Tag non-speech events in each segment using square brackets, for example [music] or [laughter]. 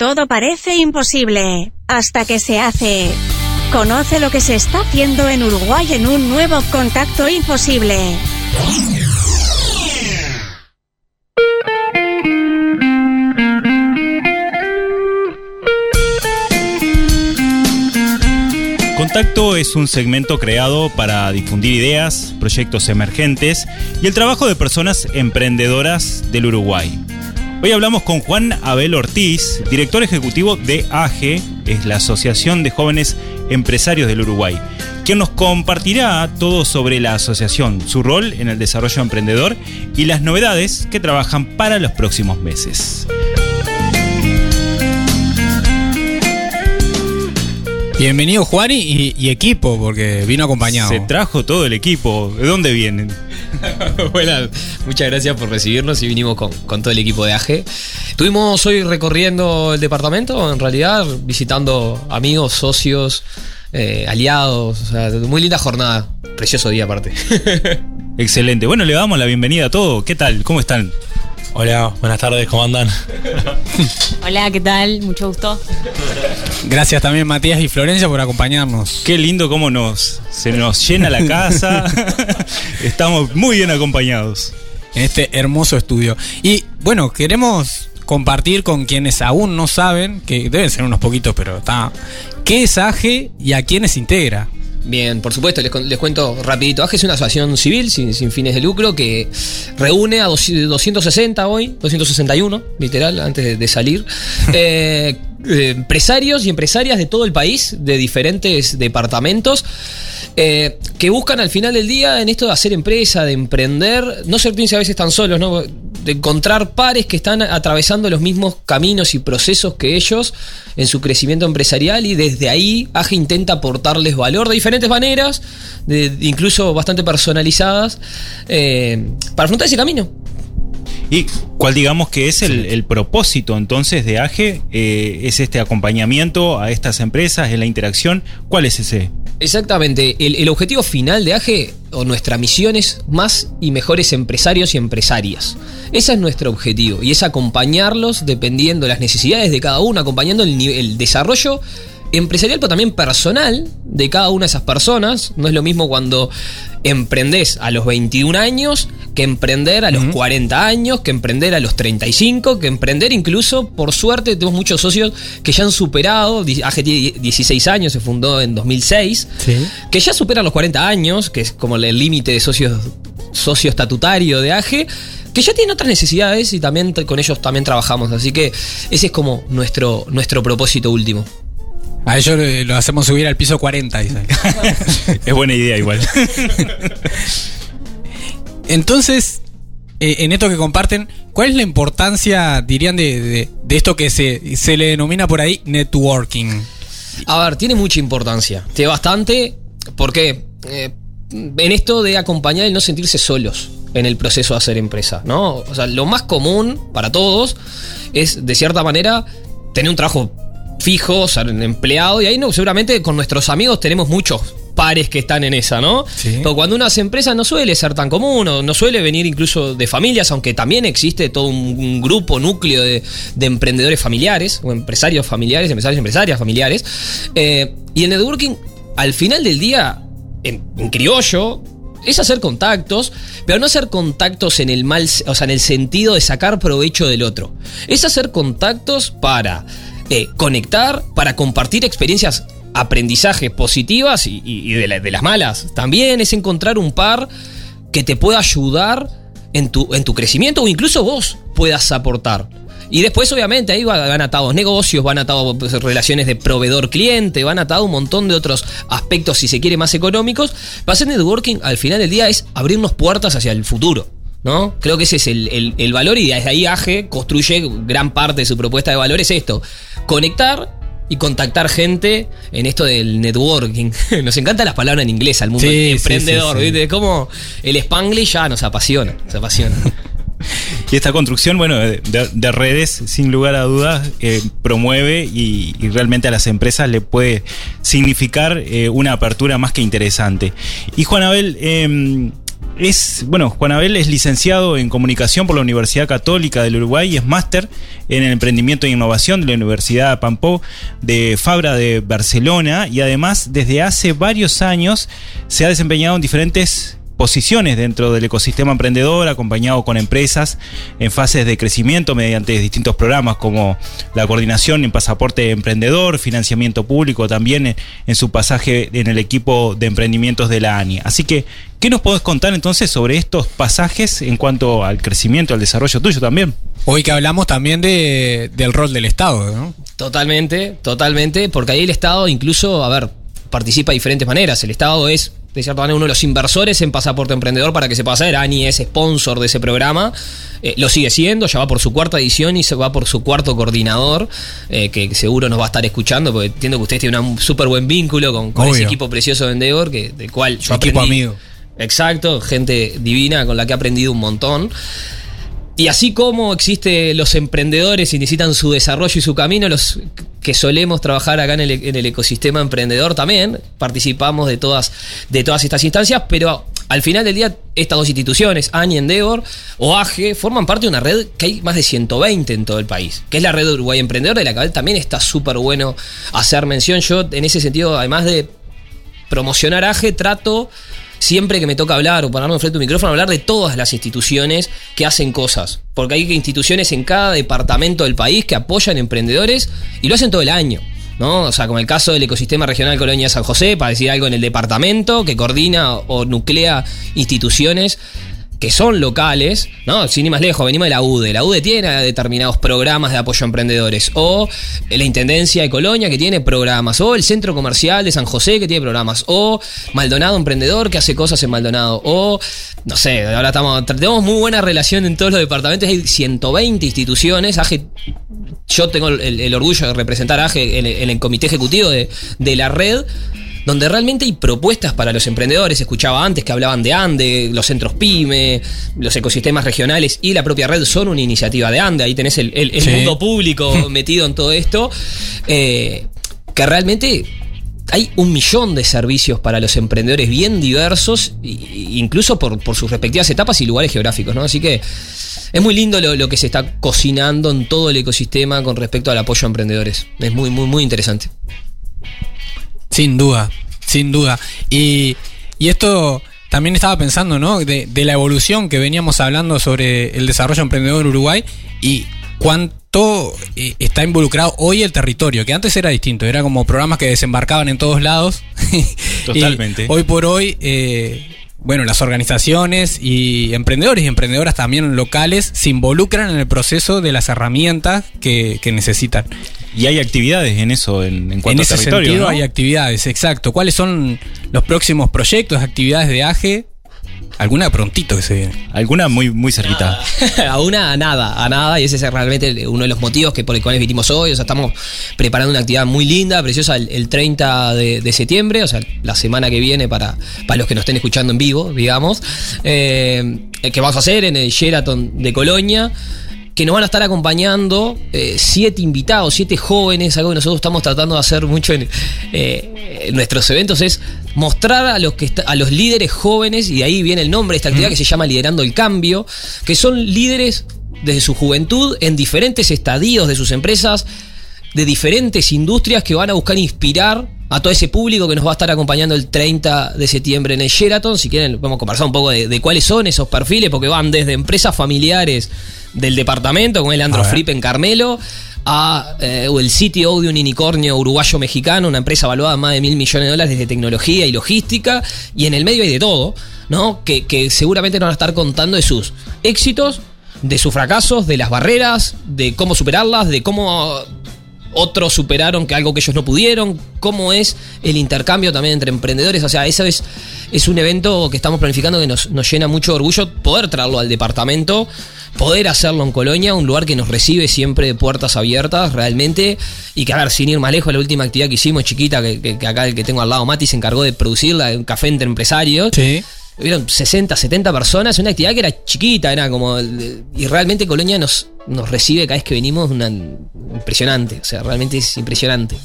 Todo parece imposible hasta que se hace. Conoce lo que se está haciendo en Uruguay en un nuevo contacto imposible. Contacto es un segmento creado para difundir ideas, proyectos emergentes y el trabajo de personas emprendedoras del Uruguay. Hoy hablamos con Juan Abel Ortiz, director ejecutivo de AGE, es la Asociación de Jóvenes Empresarios del Uruguay, quien nos compartirá todo sobre la asociación, su rol en el desarrollo emprendedor y las novedades que trabajan para los próximos meses. Bienvenido Juan y, y equipo, porque vino acompañado. Se trajo todo el equipo. ¿De dónde vienen? [laughs] bueno, muchas gracias por recibirnos y vinimos con, con, todo el equipo de AG. Estuvimos hoy recorriendo el departamento, en realidad, visitando amigos, socios, eh, aliados. O sea, muy linda jornada. Precioso día aparte. [laughs] Excelente. Bueno, le damos la bienvenida a todos. ¿Qué tal? ¿Cómo están? Hola, buenas tardes, ¿cómo andan? [laughs] Hola, ¿qué tal? Mucho gusto. Gracias también Matías y Florencia por acompañarnos. Qué lindo cómo nos se nos llena la casa. [laughs] Estamos muy bien acompañados en este hermoso estudio. Y bueno, queremos compartir con quienes aún no saben, que deben ser unos poquitos, pero está, ¿qué es AGE y a quiénes integra? Bien, por supuesto, les, les, cuento rapidito. AGE es una asociación civil sin, sin, fines de lucro que reúne a 260 hoy, 261, literal, antes de, de salir, [laughs] eh, eh, empresarios y empresarias de todo el país, de diferentes departamentos, eh, que buscan al final del día en esto de hacer empresa, de emprender, no sentirse a veces tan solos, ¿no? de encontrar pares que están atravesando los mismos caminos y procesos que ellos en su crecimiento empresarial y desde ahí AGE intenta aportarles valor de diferentes maneras, de, incluso bastante personalizadas, eh, para afrontar ese camino. ¿Y cuál digamos que es el, el propósito entonces de AGE? Eh, ¿Es este acompañamiento a estas empresas, en la interacción? ¿Cuál es ese? Exactamente, el, objetivo final de AGE o nuestra misión es más y mejores empresarios y empresarias. Ese es nuestro objetivo y es acompañarlos dependiendo de las necesidades de cada uno, acompañando el, el desarrollo empresarial, pero también personal de cada una de esas personas. No es lo mismo cuando emprendés a los 21 años que emprender a los uh -huh. 40 años, que emprender a los 35, que emprender incluso, por suerte, tenemos muchos socios que ya han superado, AG tiene 16 años, se fundó en 2006, ¿Sí? que ya superan los 40 años, que es como el límite de socios socio estatutario de AGE, que ya tienen otras necesidades y también con ellos también trabajamos. Así que ese es como nuestro, nuestro propósito último. A ellos lo hacemos subir al piso 40, dice. [laughs] es buena idea igual. [laughs] Entonces, eh, en esto que comparten, ¿cuál es la importancia, dirían, de, de, de esto que se, se, le denomina por ahí networking? A ver, tiene mucha importancia. Tiene bastante, porque eh, en esto de acompañar y no sentirse solos en el proceso de hacer empresa, ¿no? O sea, lo más común para todos es, de cierta manera, tener un trabajo fijo, ser empleado, y ahí no, seguramente con nuestros amigos tenemos muchos pares que están en esa, ¿no? Sí. Pero cuando uno hace empresa no suele ser tan común, o no suele venir incluso de familias, aunque también existe todo un, un grupo, núcleo de, de, emprendedores familiares, o empresarios familiares, empresarios y empresarias familiares. Eh, y el networking, al final del día, en, en criollo, es hacer contactos, pero no hacer contactos en el mal, o sea, en el sentido de sacar provecho del otro. Es hacer contactos para conectar, para compartir experiencias, aprendizajes positivas y, de, la, de, las malas. También es encontrar un par que te pueda ayudar en tu, en tu crecimiento o incluso vos puedas aportar. Y después, obviamente, ahí van atados negocios, van atados pues, relaciones de proveedor-cliente, van atados un montón de otros aspectos, si se quiere, más económicos. Para hacer networking, al final del día, es abrirnos puertas hacia el futuro. ¿No? Creo que ese es el, el, el valor y desde ahí AGE construye gran parte de su propuesta de valor, es esto, conectar y contactar gente en esto del networking. [laughs] Nos encantan las palabras en inglés al mundo sí, emprendedor, sí, sí, ¿viste? Como el spanglish ya nos apasiona, nos apasiona. [laughs] Y esta construcción, bueno, de, de redes, sin lugar a dudas, eh, promueve y, y, realmente a las empresas le puede significar eh, una apertura más que interesante. Y Juan Abel, eh, es, bueno, Juan Abel es licenciado en comunicación por la Universidad Católica del Uruguay y es máster en el emprendimiento e innovación de la Universidad Pampó de Fabra de Barcelona. Y además desde hace varios años se ha desempeñado en diferentes posiciones dentro del ecosistema emprendedor, acompañado con empresas en fases de crecimiento mediante distintos programas como la coordinación en pasaporte emprendedor, financiamiento público, también en su pasaje en el equipo de emprendimientos de la ANI. Así que, ¿qué nos podés contar entonces sobre estos pasajes en cuanto al crecimiento, al desarrollo tuyo también? Hoy que hablamos también de, del rol del Estado, ¿no? Totalmente, totalmente, porque ahí el Estado incluso, a ver, participa de diferentes maneras. El Estado es de cierta manera, uno de los inversores en Pasaporte Emprendedor para que se pase. ANI es sponsor de ese programa. Eh, lo sigue siendo, ya va por su cuarta edición y se va por su cuarto coordinador, eh, que seguro nos va a estar escuchando, porque entiendo que ustedes tienen un súper buen vínculo con, con ese equipo precioso de Endeavor, que, del cual yo equipo amigo. Exacto, gente divina con la que he aprendido un montón. Y así como existe los emprendedores y necesitan su desarrollo y su camino, los que solemos trabajar acá en el, ecosistema emprendedor también participamos de todas, de todas estas instancias, pero al final del día estas dos instituciones, ANI Endeavor o AGE, forman parte de una red que hay más de 120 en todo el país, que es la red de Uruguay Emprendedor, de la cual también está súper bueno hacer mención. Yo en ese sentido, además de promocionar AGE, trato siempre que me toca hablar o ponerme frente a un micrófono, hablar de todas las instituciones que hacen cosas. Porque hay instituciones en cada departamento del país que apoyan emprendedores y lo hacen todo el año. ¿no? O sea, como el caso del ecosistema regional Colonia San José, para decir algo en el departamento, que coordina o nuclea instituciones que son locales, ¿no? Sin ir más lejos, venimos de la UDE. La UDE tiene determinados programas de apoyo a emprendedores. O la Intendencia de Colonia que tiene programas. O el Centro Comercial de San José que tiene programas. O Maldonado Emprendedor que hace cosas en Maldonado. O, no sé, ahora estamos, tenemos muy buena relación en todos los departamentos. Hay 120 instituciones. yo tengo el, orgullo de representar a AGE en, el comité ejecutivo de, de la red donde realmente hay propuestas para los emprendedores. Escuchaba antes que hablaban de ANDE, los centros PYME, los ecosistemas regionales y la propia red son una iniciativa de ANDE. Ahí tenés el, mundo público [laughs] metido en todo esto. Eh, que realmente hay un millón de servicios para los emprendedores bien diversos, incluso por, sus respectivas etapas y lugares geográficos, ¿no? Así que es muy lindo lo, lo, que se está cocinando en todo el ecosistema con respecto al apoyo a emprendedores. Es muy, muy, muy interesante. Sin duda, sin duda. Y, esto también estaba pensando, ¿no? De, la evolución que veníamos hablando sobre el desarrollo emprendedor en Uruguay y cuánto eh, está involucrado hoy el territorio, que antes era distinto, era como programas que desembarcaban en todos lados. [laughs] Totalmente. hoy por hoy, eh, bueno, las organizaciones y emprendedores y emprendedoras también locales se involucran en el proceso de las herramientas que, que necesitan. Y hay actividades en eso, en, en cuanto en ese Sentido, Hay actividades, exacto. ¿Cuáles son los próximos proyectos, actividades de AGE? Alguna prontito que se viene. Alguna muy, muy cerquita. [laughs] a una a nada, a nada. Y ese es realmente uno de los motivos que por el cuales vinimos hoy. O sea, estamos preparando una actividad muy linda, preciosa, el, 30 de, septiembre, o sea, la semana que viene para, para los que nos estén escuchando en vivo, digamos. Eh, que vamos a hacer en el Sheraton de Colonia que nos van a estar acompañando eh, siete invitados, siete jóvenes, algo que nosotros estamos tratando de hacer mucho en, eh, nuestros eventos, es mostrar a los, que a los líderes jóvenes, y ahí viene el nombre de esta actividad que se llama Liderando el Cambio, que son líderes desde su juventud en diferentes estadios de sus empresas, de diferentes industrias que van a buscar inspirar a todo ese público que nos va a estar acompañando el 30 de septiembre en el Sheraton. Si quieren, vamos a conversar un poco de cuáles son esos perfiles, porque van desde empresas familiares del departamento, con el Andro Fripp en Carmelo, a eh, el CTO de un unicornio uruguayo-mexicano, una empresa valuada en más de mil millones de dólares de tecnología y logística, y en el medio hay de todo, ¿no? Que, que seguramente nos van a estar contando de sus éxitos, de sus fracasos, de las barreras, de cómo superarlas, de cómo otros superaron que algo que ellos no pudieron, cómo es el intercambio también entre emprendedores, o sea, eso es, es un evento que estamos planificando que nos, nos llena mucho orgullo poder traerlo al departamento poder hacerlo en Colonia, un lugar que nos recibe siempre de puertas abiertas, realmente, y que a ver, sin ir más lejos, la última actividad que hicimos chiquita, que, acá el que tengo al lado, Mati, se encargó de producirla, un café entre empresarios. Sí. Hubieron 60, 70 personas, una actividad que era chiquita, era como. Y realmente Colonia nos, nos recibe cada vez que venimos una, impresionante, o sea, realmente es impresionante.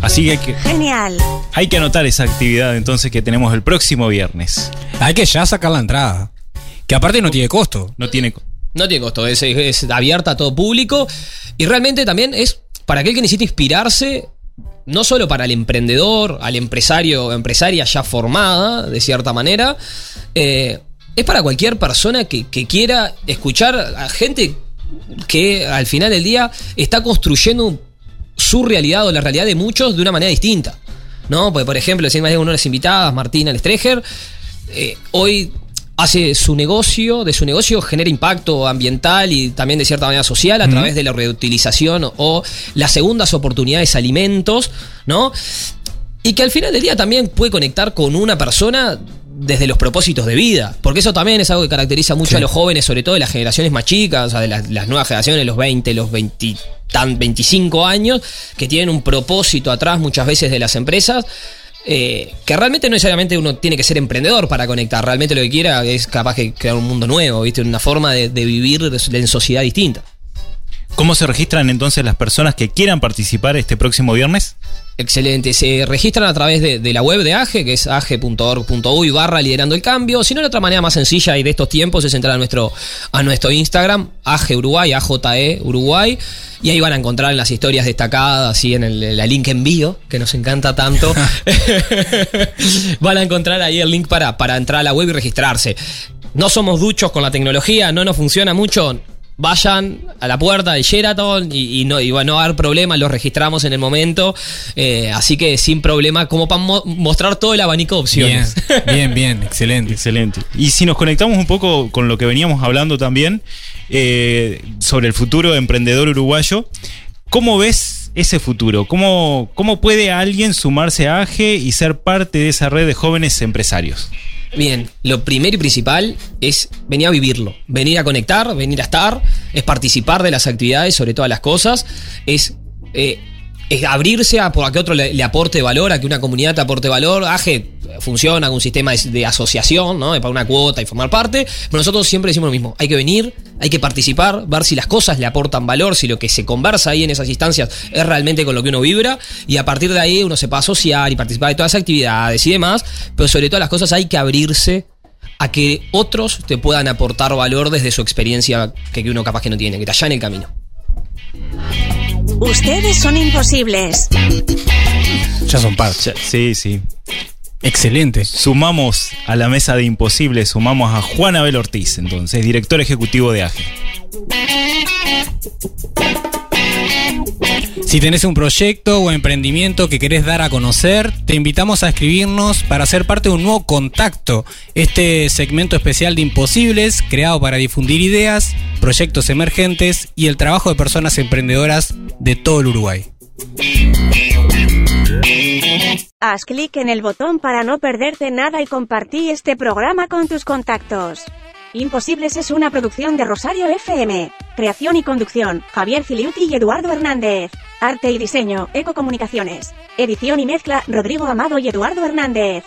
Así que hay que, Genial. hay que anotar esa actividad entonces que tenemos el próximo viernes. Hay que ya sacar la entrada. Que aparte no tiene costo. No tiene... No tiene costo, es, es abierta a todo público y realmente también es para aquel que necesita inspirarse, no solo para el emprendedor, al empresario o empresaria ya formada, de cierta manera, eh, es para cualquier persona que, que quiera escuchar a gente que al final del día está construyendo su realidad o la realidad de muchos de una manera distinta. ¿No? Porque, por ejemplo, si hay una de las invitadas, Martina Lestreger, eh, hoy hace su negocio, de su negocio genera impacto ambiental y también de cierta manera social a través de la reutilización o las segundas oportunidades de alimentos, ¿no? Y que al final del día también puede conectar con una persona desde los propósitos de vida. Porque eso también es algo que caracteriza mucho Sí. a los jóvenes, sobre todo de las generaciones más chicas, o sea, de las, las nuevas generaciones, los 20, los 20, tan, 25 años, que tienen un propósito atrás muchas veces de las empresas. Eh, que realmente no necesariamente uno tiene que ser emprendedor para conectar, realmente lo que quiera es capaz de crear un mundo nuevo, ¿viste? Una forma de, de vivir en sociedad distinta. ¿Cómo se registran entonces las personas que quieran participar este próximo viernes? Excelente. Se registran a través de, de la web de AGE, que es age.org.uy barra liderando el cambio. Si no, la otra manera más sencilla y de estos tiempos es entrar a nuestro, a nuestro Instagram, AGE Uruguay, AJE Uruguay. Y ahí van a encontrar en las historias destacadas y en el, la link envío, que nos encanta tanto. [laughs] [laughs] van a encontrar ahí el link para, para entrar a la web y registrarse. No somos duchos con la tecnología, no nos funciona mucho. Vayan a la puerta del Sheraton y, y no, y bueno, no va a haber problema, los registramos en el momento. Eh, así que sin problema, como para mo- mostrar todo el abanico de Bien, opciones. bien, bien, [laughs] excelente. Excelente. Y si nos conectamos un poco con lo que veníamos hablando también eh, sobre el futuro emprendedor uruguayo, ¿cómo ves ese futuro? ¿Cómo, ¿Cómo puede alguien sumarse a AGE y ser parte de esa red de jóvenes empresarios? Bien, lo primero y principal es venir a vivirlo, venir a conectar, venir a estar, es participar de las actividades sobre todas las cosas, es, eh, es abrirse a, que otro le, aporte valor, a que una comunidad te aporte valor. AGE funciona con un sistema de, asociación, ¿no? De pagar una cuota y formar parte, pero nosotros siempre decimos lo mismo, hay que venir, hay que participar, ver si las cosas le aportan valor, si lo que se conversa ahí en esas instancias es realmente con lo que uno vibra, y a partir de ahí uno se a asociar y participar de todas las actividades y demás, pero sobre todas las cosas hay que abrirse a que otros te puedan aportar valor desde su experiencia que uno capaz que no tiene, que te allá en el camino. Ustedes son imposibles. Ya son parte. Sí, sí. Excelente. Sumamos a la mesa de imposibles, sumamos a Juan Abel Ortiz, entonces, director ejecutivo de AGE. Si tenés un proyecto o emprendimiento que querés dar a conocer, te invitamos a escribirnos para ser parte de un nuevo contacto. Este segmento especial de Imposibles, creado para difundir ideas, proyectos emergentes y el trabajo de personas emprendedoras de todo el Uruguay. Haz clic en el botón para no perderte nada y compartí este programa con tus contactos. Imposibles es una producción de Rosario FM. Creación y conducción, Javier Filiuti y Eduardo Hernández. Arte y diseño, Ecocomunicaciones. Edición y mezcla, Rodrigo Amado y Eduardo Hernández.